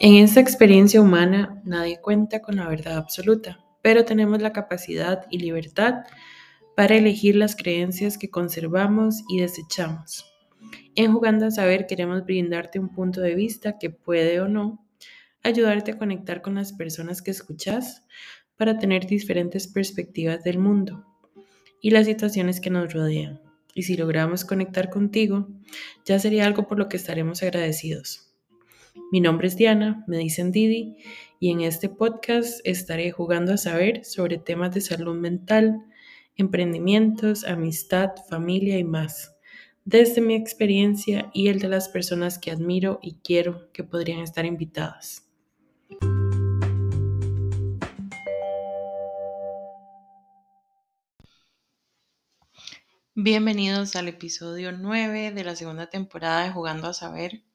En esta experiencia humana nadie cuenta con la verdad absoluta, pero tenemos la capacidad y libertad para elegir las creencias que conservamos y desechamos. En Jugando a Saber queremos brindarte un punto de vista que puede o no ayudarte a conectar con las personas que escuchas para tener diferentes perspectivas del mundo y las situaciones que nos rodean. Y si logramos conectar contigo, ya sería algo por lo que estaremos agradecidos. Mi nombre es Diana, me dicen Didi, y en este podcast estaré jugando a saber sobre temas de salud mental, emprendimientos, amistad, familia y más, desde mi experiencia y el de las personas que admiro y quiero que podrían estar invitadas. Bienvenidos al episodio 9 de la segunda temporada de Jugando a Saber.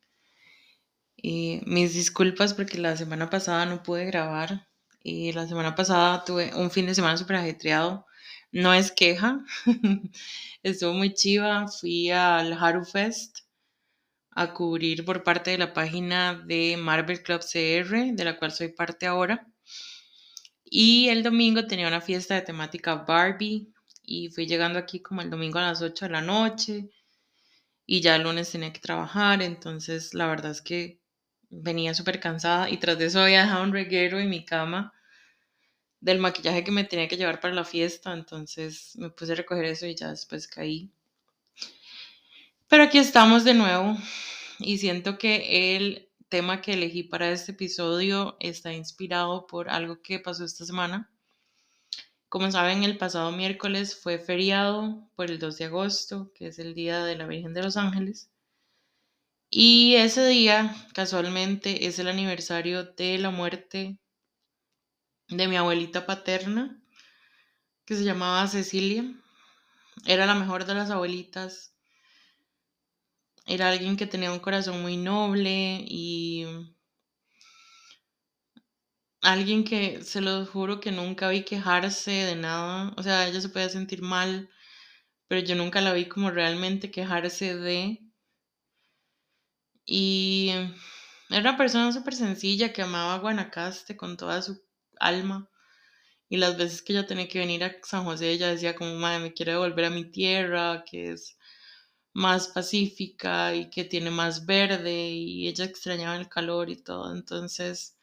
Y mis disculpas porque la semana pasada no pude grabar y la semana pasada tuve un fin de semana súper ajetreado. No es queja, estuvo muy chiva. Fui al Haru Fest a cubrir por parte de la página de Marvel Club CR, de la cual soy parte ahora. Y el domingo tenía una fiesta de temática Barbie y fui llegando aquí como el domingo a las 8 de la noche y ya el lunes tenía que trabajar, entonces la verdad es que venía súper cansada y tras de eso había dejado un reguero en mi cama del maquillaje que me tenía que llevar para la fiesta, entonces me puse a recoger eso y ya después caí. Pero aquí estamos de nuevo y siento que el tema que elegí para este episodio está inspirado por algo que pasó esta semana. Como saben, el pasado miércoles fue feriado por el 2 de agosto, que es el Día de la Virgen de los Ángeles. Y ese día, casualmente, es el aniversario de la muerte de mi abuelita paterna, que se llamaba Cecilia. Era la mejor de las abuelitas. Era alguien que tenía un corazón muy noble y alguien que se lo juro que nunca vi quejarse de nada. O sea, ella se podía sentir mal, pero yo nunca la vi como realmente quejarse de y era una persona súper sencilla que amaba Guanacaste con toda su alma. Y las veces que ella tenía que venir a San José, ella decía como, madre, me quiero devolver a mi tierra, que es más pacífica y que tiene más verde y ella extrañaba el calor y todo. Entonces,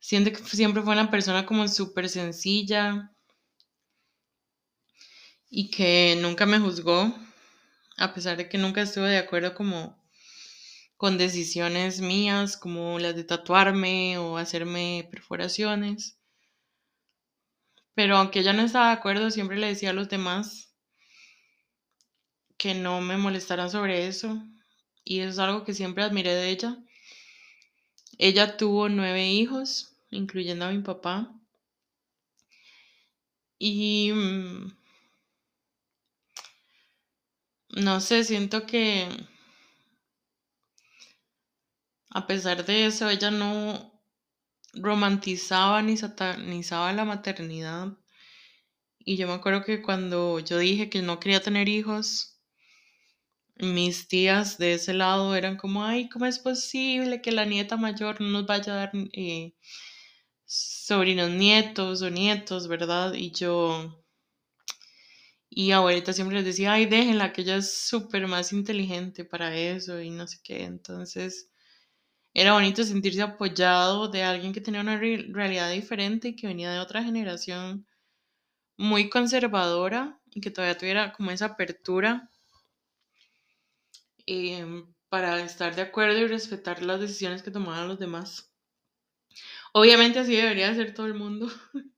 siento que siempre fue una persona como súper sencilla y que nunca me juzgó, a pesar de que nunca estuve de acuerdo como con decisiones mías como las de tatuarme o hacerme perforaciones. Pero aunque ella no estaba de acuerdo, siempre le decía a los demás que no me molestaran sobre eso. Y es algo que siempre admiré de ella. Ella tuvo nueve hijos, incluyendo a mi papá. Y mm, no sé, siento que a pesar de eso, ella no romantizaba ni satanizaba la maternidad. Y yo me acuerdo que cuando yo dije que no quería tener hijos, mis tías de ese lado eran como, ay, ¿cómo es posible que la nieta mayor no nos vaya a dar eh, sobrinos nietos o nietos, verdad? Y yo, y abuelita siempre les decía, ay, déjenla, que ella es súper más inteligente para eso y no sé qué. Entonces, era bonito sentirse apoyado de alguien que tenía una realidad diferente y que venía de otra generación muy conservadora y que todavía tuviera como esa apertura em, para estar de acuerdo y respetar las decisiones que tomaban los demás. Obviamente así debería ser todo el mundo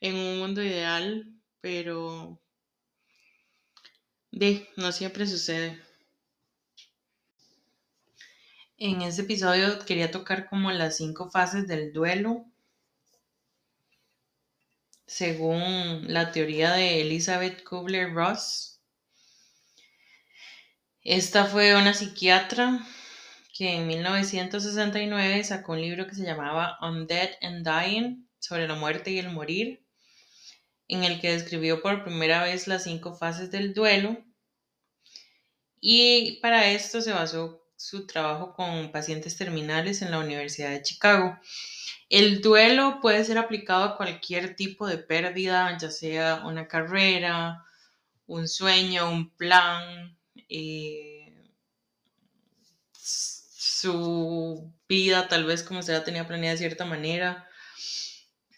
en un mundo ideal, pero de, no siempre sucede. En este episodio quería tocar como las cinco fases del duelo, según la teoría de Elizabeth Kubler-Ross. Esta fue una psiquiatra que en 1969 sacó un libro que se llamaba Undead and Dying, sobre la muerte y el morir, en el que describió por primera vez las cinco fases del duelo. Y para esto se basó su trabajo con pacientes terminales en la Universidad de Chicago. El duelo puede ser aplicado a cualquier tipo de pérdida, ya sea una carrera, un sueño, un plan, eh, su vida tal vez como se la tenía planeada de cierta manera.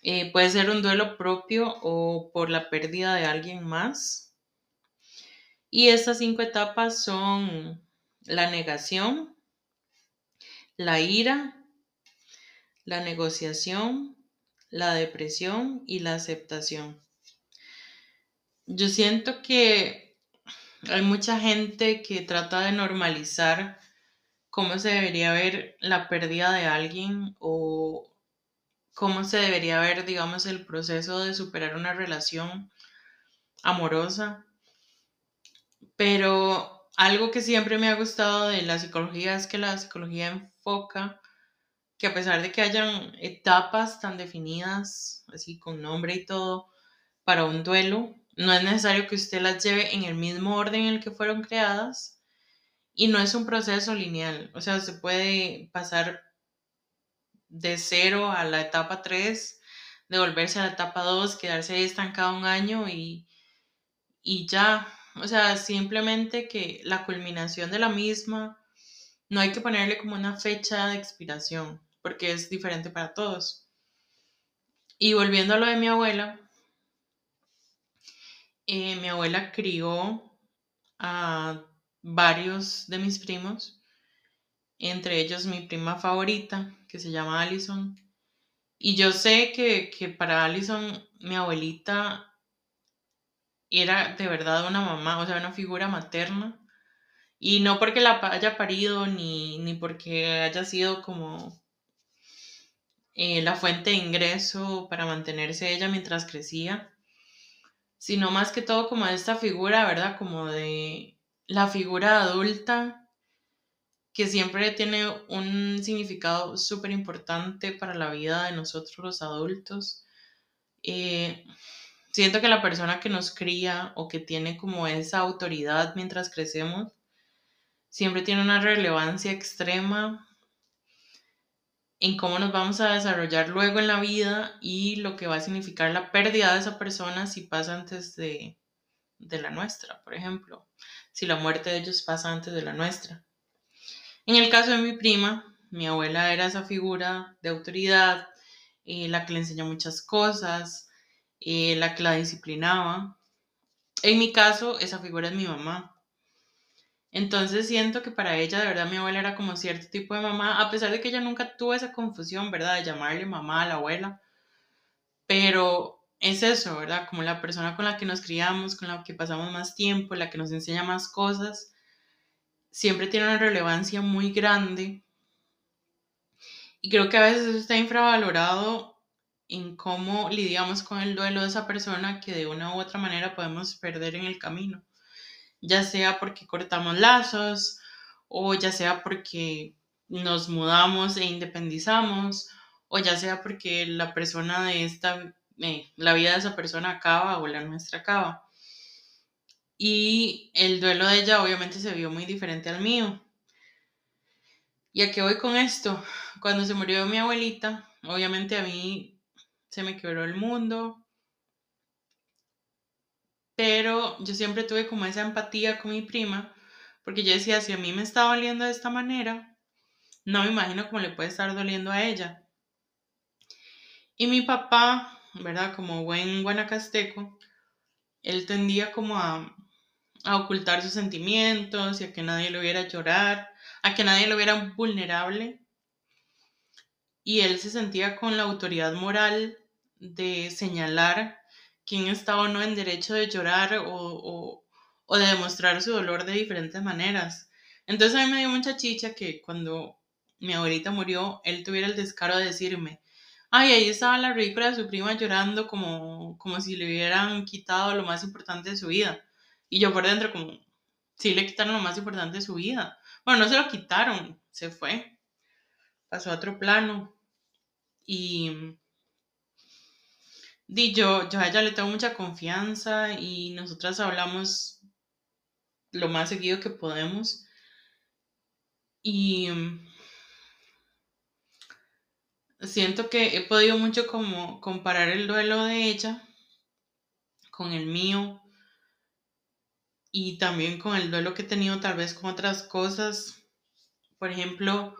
Eh, puede ser un duelo propio o por la pérdida de alguien más. Y estas cinco etapas son la negación, la ira, la negociación, la depresión y la aceptación. Yo siento que hay mucha gente que trata de normalizar cómo se debería ver la pérdida de alguien o cómo se debería ver, digamos, el proceso de superar una relación amorosa. Pero algo que siempre me ha gustado de la psicología es que la psicología enfoca que a pesar de que hayan etapas tan definidas, así con nombre y todo, para un duelo, no es necesario que usted las lleve en el mismo orden en el que fueron creadas y no es un proceso lineal, o sea, se puede pasar de cero a la etapa 3, devolverse a la etapa 2, quedarse estancado un año y, y ya. O sea, simplemente que la culminación de la misma, no hay que ponerle como una fecha de expiración, porque es diferente para todos. Y volviendo a lo de mi abuela, eh, mi abuela crió a varios de mis primos entre ellos mi prima favorita, que se llama Allison. Y yo sé que, para Allison, mi abuelita era de verdad una mamá, o sea, una figura materna. Y no porque la haya parido, ni, ni porque haya sido como eh, la fuente de ingreso para mantenerse ella mientras crecía, sino más que todo como esta figura, ¿verdad? Como de la figura adulta que siempre tiene un significado súper importante para la vida de nosotros los adultos. Eh, siento que la persona que nos cría o que tiene como esa autoridad mientras crecemos, siempre tiene una relevancia extrema en cómo nos vamos a desarrollar luego en la vida y lo que va a significar la pérdida de esa persona si pasa antes de, de la nuestra, por ejemplo, si la muerte de ellos pasa antes de la nuestra. En el caso de mi prima, mi abuela era esa figura de autoridad, eh, la que le enseñó muchas cosas, eh, la que la disciplinaba. En mi caso, esa figura es mi mamá. Entonces siento que para ella, de verdad, mi abuela era como cierto tipo de mamá, a pesar de que ella nunca tuvo esa confusión, ¿verdad? De llamarle mamá a la abuela. Pero es eso, ¿verdad? Como la persona con la que nos criamos, con la que pasamos más tiempo, la que nos enseña más cosas siempre tiene una relevancia muy grande. Y creo que a veces está infravalorado en cómo lidiamos con el duelo de esa persona que de una u otra manera podemos perder en el camino. Ya sea porque cortamos lazos o ya sea porque nos mudamos e independizamos o ya sea porque la persona de esta, eh, la vida de esa persona acaba o la nuestra acaba. Y el duelo de ella obviamente se vio muy diferente al mío. ¿Y a qué voy con esto? Cuando se murió mi abuelita, obviamente a mí se me quebró el mundo. Pero yo siempre tuve como esa empatía con mi prima, porque yo decía, si a mí me está doliendo de esta manera, no me imagino cómo le puede estar doliendo a ella. Y mi papá, ¿verdad? Como buen guanacasteco, él tendía como a, a ocultar sus sentimientos y a que nadie lo viera llorar, a que nadie lo viera vulnerable. Y él se sentía con la autoridad moral de señalar quién estaba o no en derecho de llorar o, o, de demostrar su dolor de diferentes maneras. Entonces a mí me dio mucha chicha que cuando mi abuelita murió, él tuviera el descaro de decirme, ay, ahí estaba la ridícula de su prima llorando como, como si le hubieran quitado lo más importante de su vida. Y yo por dentro como, sí le quitaron lo más importante de su vida. Bueno, no se lo quitaron, se fue. Pasó a otro plano. Y, di yo, yo a ella le tengo mucha confianza y nosotras, hablamos lo más seguido que podemos. Y mm, siento que he podido mucho como comparar el duelo de ella con el mío y también con el duelo que he tenido tal vez con otras cosas. Por ejemplo,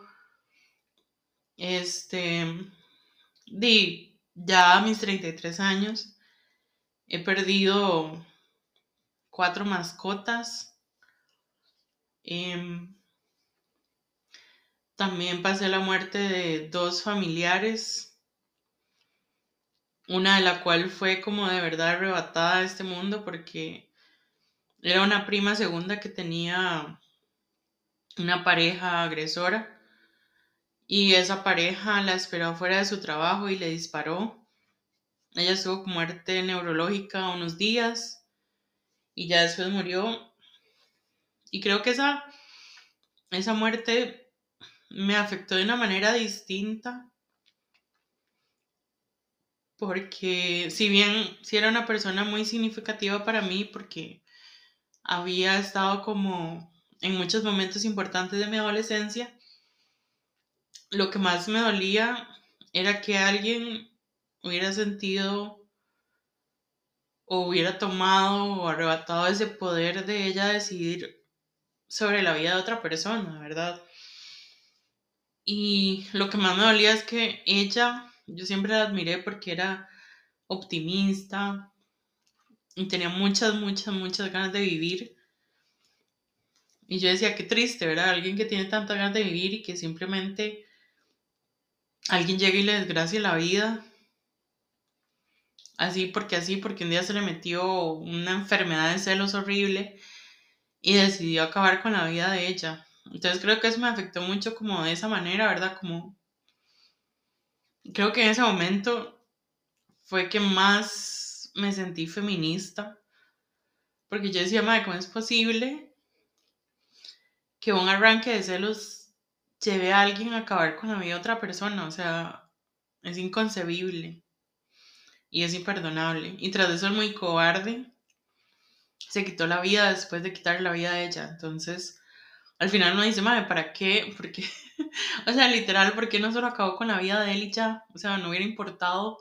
este, di, ya a mis 33 años he perdido cuatro mascotas. Em, también pasé la muerte de dos familiares, una de la cual fue como de verdad arrebatada de este mundo porque era una prima segunda que tenía una pareja agresora y esa pareja la esperó fuera de su trabajo y le disparó. Ella estuvo con muerte neurológica unos días y ya después murió. Y creo que esa, esa muerte me afectó de una manera distinta. Porque si bien si era una persona muy significativa para mí, porque había estado como en muchos momentos importantes de mi adolescencia, lo que más me dolía era que alguien hubiera sentido o hubiera tomado o arrebatado ese poder de ella decidir sobre la vida de otra persona, ¿verdad? Y lo que más me dolía es que ella, yo siempre la admiré porque era optimista y tenía muchas, muchas, muchas ganas de vivir. Y yo decía, qué triste, ¿verdad? Alguien que tiene tantas ganas de vivir y que simplemente alguien llega y le desgracia la vida. Así porque así, porque un día se le metió una enfermedad de celos horrible y decidió acabar con la vida de ella. Entonces creo que eso me afectó mucho como de esa manera, ¿verdad? Como creo que en ese momento fue que más me sentí feminista, porque yo decía, madre, ¿cómo es posible que un arranque de celos lleve a alguien a acabar con la vida de otra persona? O sea, es inconcebible y es imperdonable. Y tras eso es muy cobarde. Se quitó la vida después de quitar la vida de ella. Entonces, al final uno dice, madre, ¿para qué? Porque, o sea, literal, ¿por qué no solo acabó con la vida de él y ya? O sea, no hubiera importado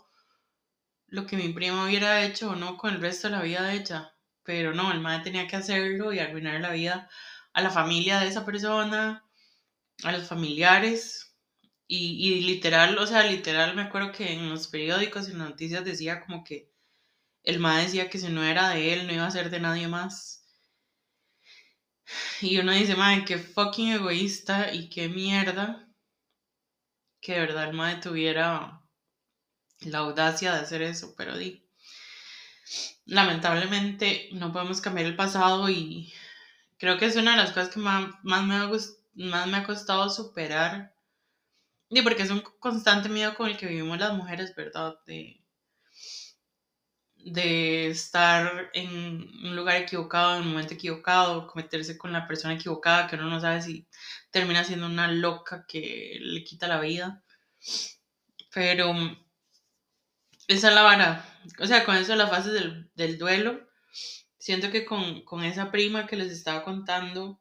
lo que mi prima hubiera hecho o no con el resto de la vida de ella. Pero no, el madre tenía que hacerlo y arruinar la vida a la familia de esa persona, a los familiares. Y, y literal, o sea, literal me acuerdo que en los periódicos y en las noticias decía como que el madre decía que si no era de él, no iba a ser de nadie más. Y uno dice, madre, qué fucking egoísta y qué mierda que de verdad el madre tuviera la audacia de hacer eso, pero di. Lamentablemente no podemos cambiar el pasado y creo que es una de las cosas que más, más, me, ha, más me ha costado superar. Y porque es un constante miedo con el que vivimos las mujeres, ¿verdad? De, de estar en un lugar equivocado, en un momento equivocado, cometerse con la persona equivocada, que uno no sabe si termina siendo una loca que le quita la vida. Pero esa es la vara. O sea, con eso la fase del, del duelo, siento que con, con esa prima que les estaba contando,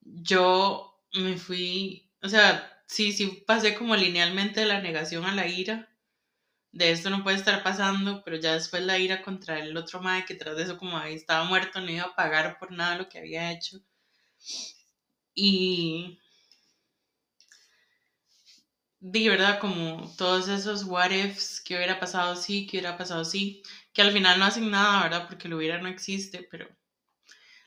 yo me fui, o sea, sí, sí pasé como linealmente de la negación a la ira de esto no puede estar pasando, pero ya después la ira contra el otro madre que tras de eso como estaba muerto, no iba a pagar por nada lo que había hecho. Y de verdad, como todos esos what ifs, que hubiera pasado sí, que hubiera pasado sí, que al final no hacen nada, ¿verdad? Porque lo hubiera no existe, pero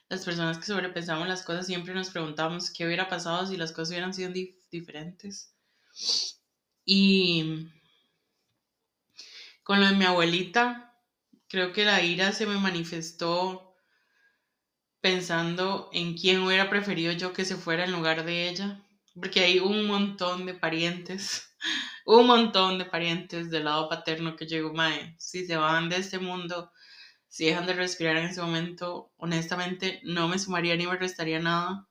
las personas que sobrepensamos las cosas siempre nos preguntamos qué hubiera pasado si las cosas hubieran sido diferentes. Y con lo de mi abuelita, creo que la ira se me manifestó pensando en quién hubiera preferido yo que se fuera en lugar de ella, porque hay un montón de parientes, un montón de parientes del lado paterno que llegó, mae, si se van de este mundo, si dejan de respirar en ese momento, honestamente no me sumaría ni me restaría nada.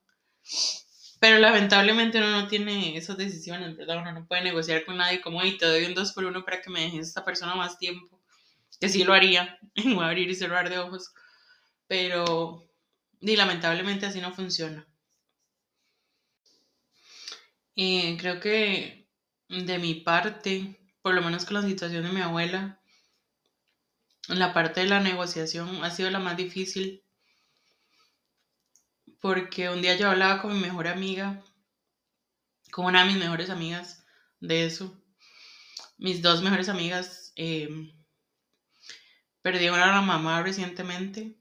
Pero lamentablemente uno no tiene esas decisiones, ¿verdad? Uno no puede negociar con nadie como, y te doy un 2 por 1 para que me dejes esta persona más tiempo. Que sí lo haría, en abrir y cerrar de ojos. Pero, y lamentablemente así no funciona. Eh, creo que de mi parte, por lo menos con la situación de mi abuela, la parte de la negociación ha sido la más difícil porque un día yo hablaba con mi mejor amiga, con una de mis mejores amigas de eso. Mis dos mejores amigas eh, perdieron a la mamá recientemente.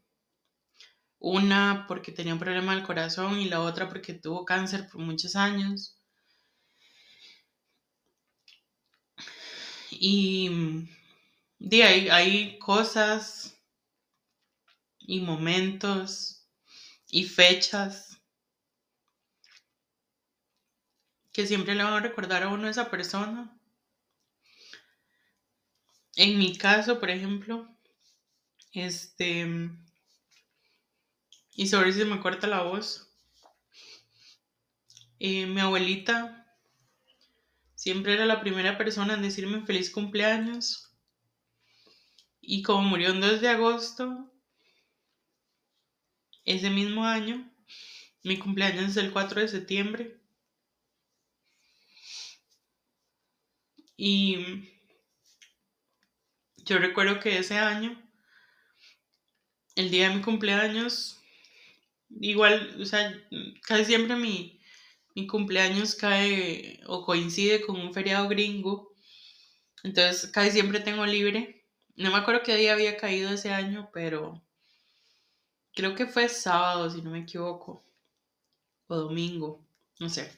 Una porque tenía un problema del corazón y la otra porque tuvo cáncer por muchos años. Y de ahí hay cosas y momentos y fechas que siempre le van a recordar a uno a esa persona. En mi caso, por ejemplo, este, y sobre si me corta la voz, eh, mi abuelita siempre era la primera persona en decirme feliz cumpleaños. Y como murió el 2 de agosto, ese mismo año, mi cumpleaños es el 4 de septiembre. Y yo recuerdo que ese año, el día de mi cumpleaños, igual, o sea, casi siempre mi, mi cumpleaños cae o coincide con un feriado gringo. Entonces casi siempre tengo libre. No me acuerdo qué día había caído ese año, pero creo que fue sábado, si no me equivoco. O domingo, no sé.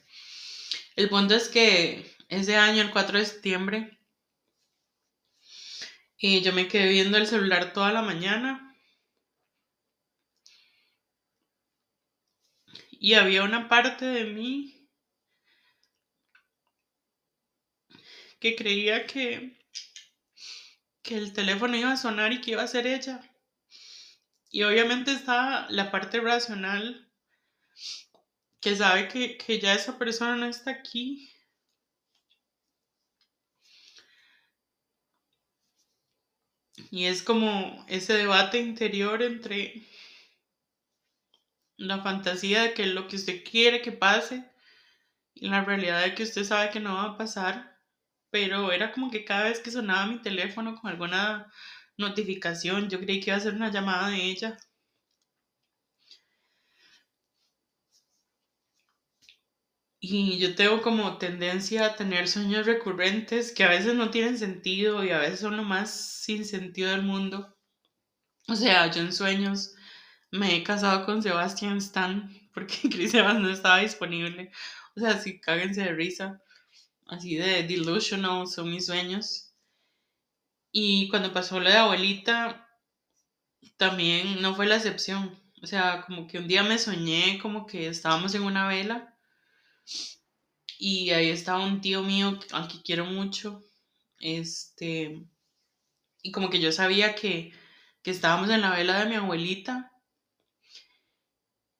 El punto es que ese año, el 4 de septiembre, y yo me quedé viendo el celular toda la mañana. Y había una parte de mí que creía que, que el teléfono iba a sonar y que iba a ser ella. Y obviamente está la parte racional que sabe que, que ya esa persona no está aquí Y es como ese debate interior entre la fantasía de que lo que usted quiere que pase y la realidad de que usted sabe que no va a pasar. Pero era como que cada vez que sonaba mi teléfono con alguna notificación, yo creí que iba a ser una llamada de ella. Y yo tengo como tendencia a tener sueños recurrentes que a veces no tienen sentido y a veces son lo más sin sentido del mundo. O sea, yo en sueños me he casado con Sebastián Stan porque Chris Evans no estaba disponible. O sea, sí, cáguense de risa. Así de delusional son mis sueños. Y cuando pasó lo de abuelita, también no fue la excepción. O sea, como que un día me soñé como que estábamos en una vela y ahí estaba un tío mío al que quiero mucho. Este, y como que yo sabía que, que estábamos en la vela de mi abuelita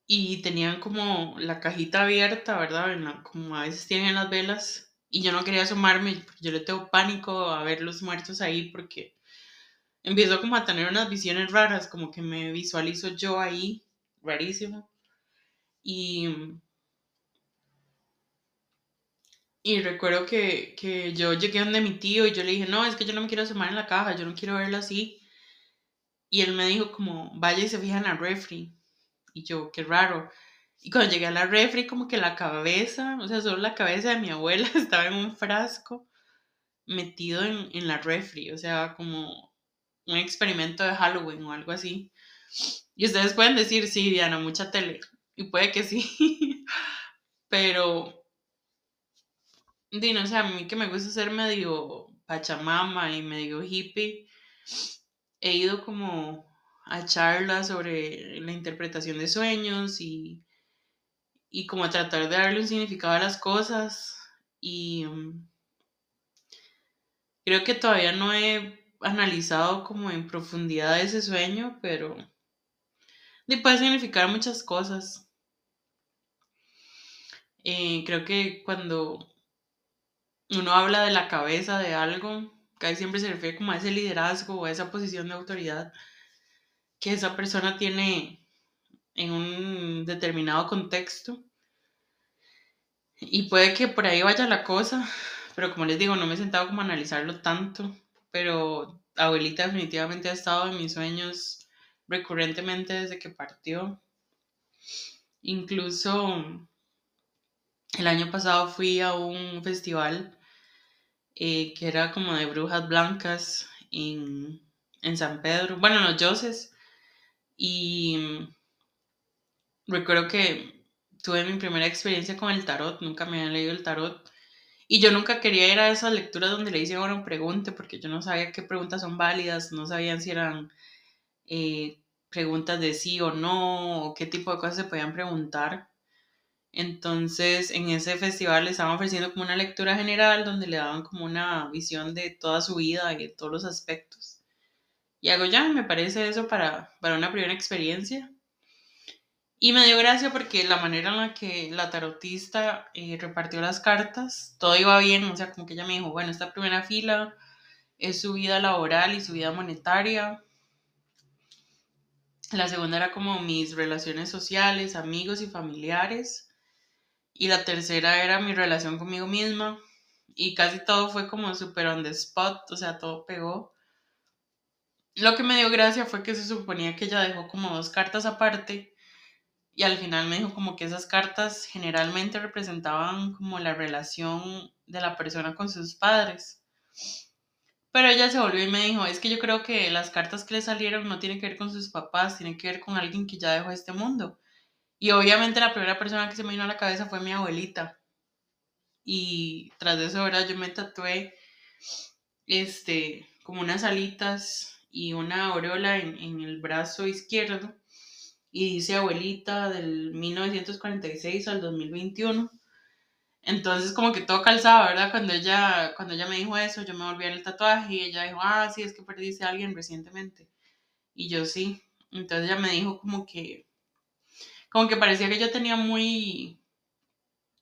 y tenían como la cajita abierta, ¿verdad? como a veces tienen las velas y yo no quería asomarme, yo le tengo pánico a ver los muertos ahí porque empiezo como a tener unas visiones raras, como que me visualizo yo ahí, rarísimo. Y y recuerdo que, que yo llegué donde mi tío y yo le dije, no, es que yo no me quiero asomar en la caja, yo no quiero verlo así. Y él me dijo como, vaya y se fija en la refri. Y yo, qué raro. Y cuando llegué a la refri, como que la cabeza, o sea, solo la cabeza de mi abuela estaba en un frasco metido en, en la refri, o sea, como un experimento de Halloween o algo así. Y ustedes pueden decir, sí, Diana, mucha tele. Y puede que sí. Pero Dino, o sea, a mí que me gusta ser medio pachamama y medio hippie, he ido como a charlas sobre la interpretación de sueños y, y como tratar de darle un significado a las cosas. Y mm, creo que todavía no he analizado como en profundidad ese sueño, pero puede significar muchas cosas. Eh, creo que cuando uno habla de la cabeza de algo, casi siempre se refiere como a ese liderazgo o a esa posición de autoridad que esa persona tiene en un determinado contexto. Y puede que por ahí vaya la cosa, pero como les digo, no me he sentado como a analizarlo tanto, pero abuelita definitivamente ha estado en mis sueños recurrentemente desde que partió. Incluso el año pasado fui a un festival eh, que era como de brujas blancas en, en San Pedro, bueno, en los Yoses. Y recuerdo que tuve mi primera experiencia con el tarot, nunca me había leído el tarot. Y yo nunca quería ir a esas lecturas donde le hicieron una pregunta, porque yo no sabía qué preguntas son válidas, no sabían si eran eh, preguntas de sí o no, o qué tipo de cosas se podían preguntar. Entonces, en ese festival le estaban ofreciendo como una lectura general donde le daban como una visión de toda su vida y de todos los aspectos. Y hago ya, me parece eso para, para una primera experiencia. Y me dio gracia porque la manera en la que la tarotista eh, repartió las cartas, todo iba bien, o sea, como que ella me dijo, bueno, esta primera fila es su vida laboral y su vida monetaria. La segunda era como mis relaciones sociales, amigos y familiares. Y la tercera era mi relación conmigo misma. Y casi todo fue como súper on the spot, o sea, todo pegó. Lo que me dio gracia fue que se suponía que ella dejó como dos cartas aparte y al final me dijo como que esas cartas generalmente representaban como la relación de la persona con sus padres. Pero ella se volvió y me dijo, es que yo creo que las cartas que le salieron no tienen que ver con sus papás, tienen que ver con alguien que ya dejó este mundo. Y obviamente la primera persona que se me vino a la cabeza fue mi abuelita. Y tras de eso, ¿verdad? Yo me tatué este, como unas alitas y una aureola en, el brazo izquierdo y dice abuelita del 1946 al 2021. Entonces como que todo calzaba, ¿verdad? Cuando ella, cuando ella me dijo eso, yo me volví en el tatuaje y ella dijo, ah, sí, es que perdiste a alguien recientemente. Y yo sí. Entonces ella me dijo como que, como que parecía que yo tenía muy,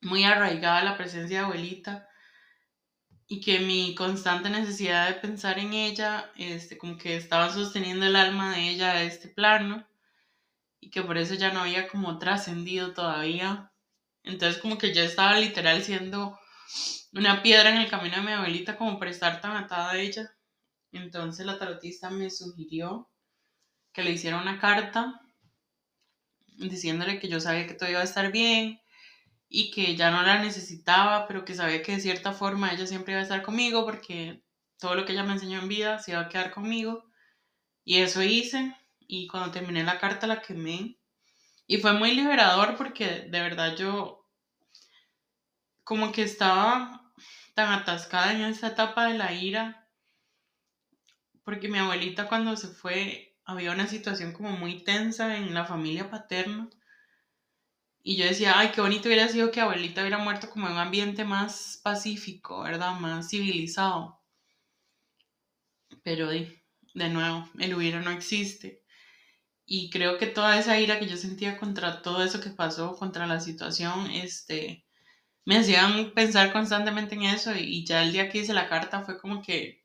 muy arraigada la presencia de abuelita y que mi constante necesidad de pensar en ella, este, como que estaba sosteniendo el alma de ella a este plano y que por eso ya no había como trascendido todavía. Entonces como que yo estaba literal siendo una piedra en el camino de mi abuelita como por estar tan atada a ella. Entonces la tarotista me sugirió que le hiciera una carta diciéndole que yo sabía que todo iba a estar bien, y que ya no la necesitaba, pero que sabía que de cierta forma ella siempre iba a estar conmigo porque todo lo que ella me enseñó en vida se iba a quedar conmigo. Y eso hice y cuando terminé la carta la quemé. Y fue muy liberador porque de verdad yo como que estaba tan atascada en esa etapa de la ira porque mi abuelita cuando se fue había una situación como muy tensa en la familia paterna y yo decía, ay, qué bonito hubiera sido que abuelita hubiera muerto como en un ambiente más pacífico, ¿verdad? Más civilizado. Pero de, de nuevo, el hubiera no existe. Y creo que toda esa ira que yo sentía contra todo eso que pasó, contra la situación, este, me hacían pensar constantemente en eso. Y ya el día que hice la carta fue como que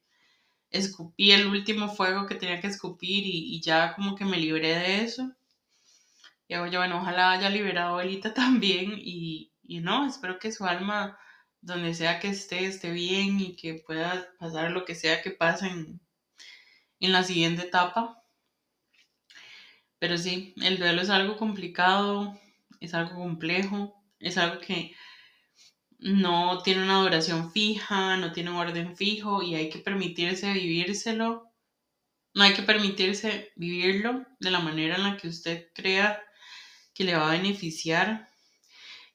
escupí el último fuego que tenía que escupir y, ya como que me libré de eso. Y yo, bueno, ojalá haya liberado a abuelita también y, y no, espero que su alma, donde sea que esté, esté bien y que pueda pasar lo que sea que pase en, en la siguiente etapa. Pero sí, el duelo es algo complicado, es algo complejo, es algo que no tiene una duración fija, no tiene un orden fijo y hay que permitirse vivírselo. No hay que permitirse vivirlo de la manera en la que usted crea que le va a beneficiar.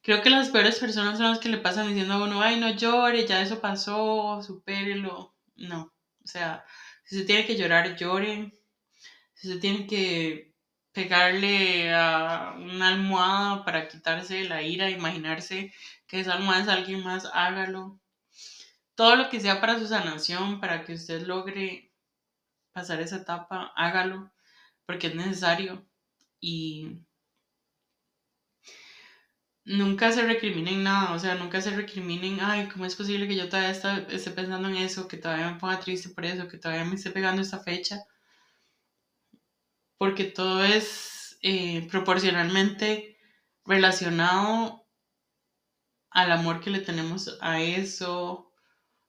Creo que las peores personas son las que le pasan diciendo a ay, no llore, ya eso pasó, supérelo. No, o sea, si se tiene que llorar, llore. Si se tiene que pegarle a una almohada para quitarse la ira, imaginarse que esa almohada es alguien más, hágalo. Todo lo que sea para su sanación, para que usted logre pasar esa etapa, hágalo, porque es necesario. Y nunca se recriminen nada, o sea, nunca se recriminen, ay, ¿cómo es posible que yo todavía esté pensando en eso, que todavía me ponga triste por eso, que todavía me esté pegando esta fecha? Porque todo es eh, proporcionalmente relacionado al amor que le tenemos a eso,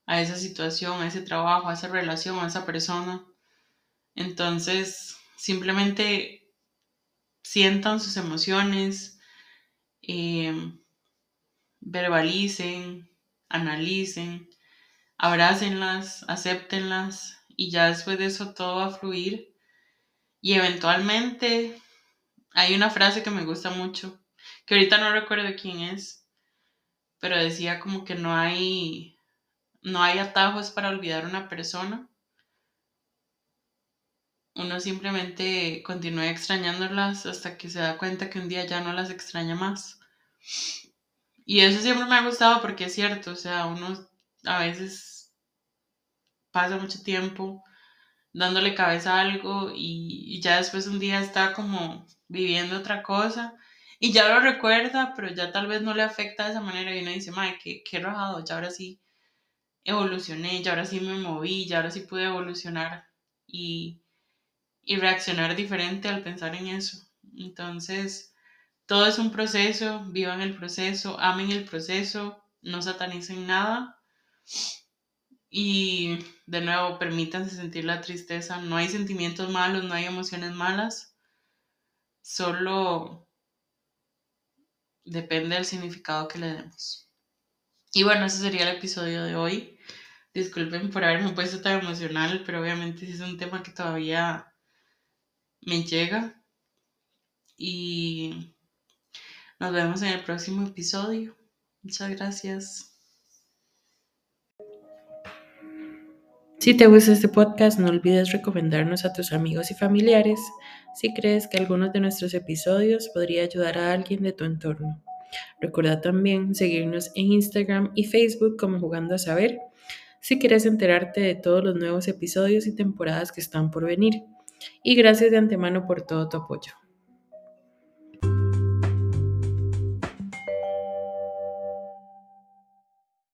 a esa situación, a ese trabajo, a esa relación, a esa persona. Entonces, simplemente sientan sus emociones, eh, verbalicen, analicen, abrácenlas, acéptenlas y ya después de eso todo va a fluir. Y eventualmente hay una frase que me gusta mucho, que ahorita no recuerdo quién es, pero decía como que no hay no hay atajos para olvidar una persona. Uno simplemente continúa extrañándolas hasta que se da cuenta que un día ya no las extraña más. Y eso siempre me ha gustado porque es cierto, o sea, uno a veces pasa mucho tiempo dándole cabeza a algo y, ya después un día está como viviendo otra cosa y ya lo recuerda, pero ya tal vez no le afecta de esa manera y uno dice, madre, qué, qué rajado, ya ahora sí evolucioné, ya ahora sí me moví, ya ahora sí pude evolucionar y, y reaccionar diferente al pensar en eso. Entonces, todo es un proceso, vivan el proceso, amen el proceso, no satanicen nada. Y de nuevo, permítanse sentir la tristeza. No hay sentimientos malos, no hay emociones malas. Solo depende del significado que le demos. Y bueno, ese sería el episodio de hoy. Disculpen por haberme puesto tan emocional, pero obviamente es un tema que todavía me llega. Y nos vemos en el próximo episodio. Muchas gracias. Si te gusta este podcast, no olvides recomendarnos a tus amigos y familiares si crees que algunos de nuestros episodios podría ayudar a alguien de tu entorno. Recuerda también seguirnos en Instagram y Facebook como Jugando a Saber si quieres enterarte de todos los nuevos episodios y temporadas que están por venir. Y gracias de antemano por todo tu apoyo.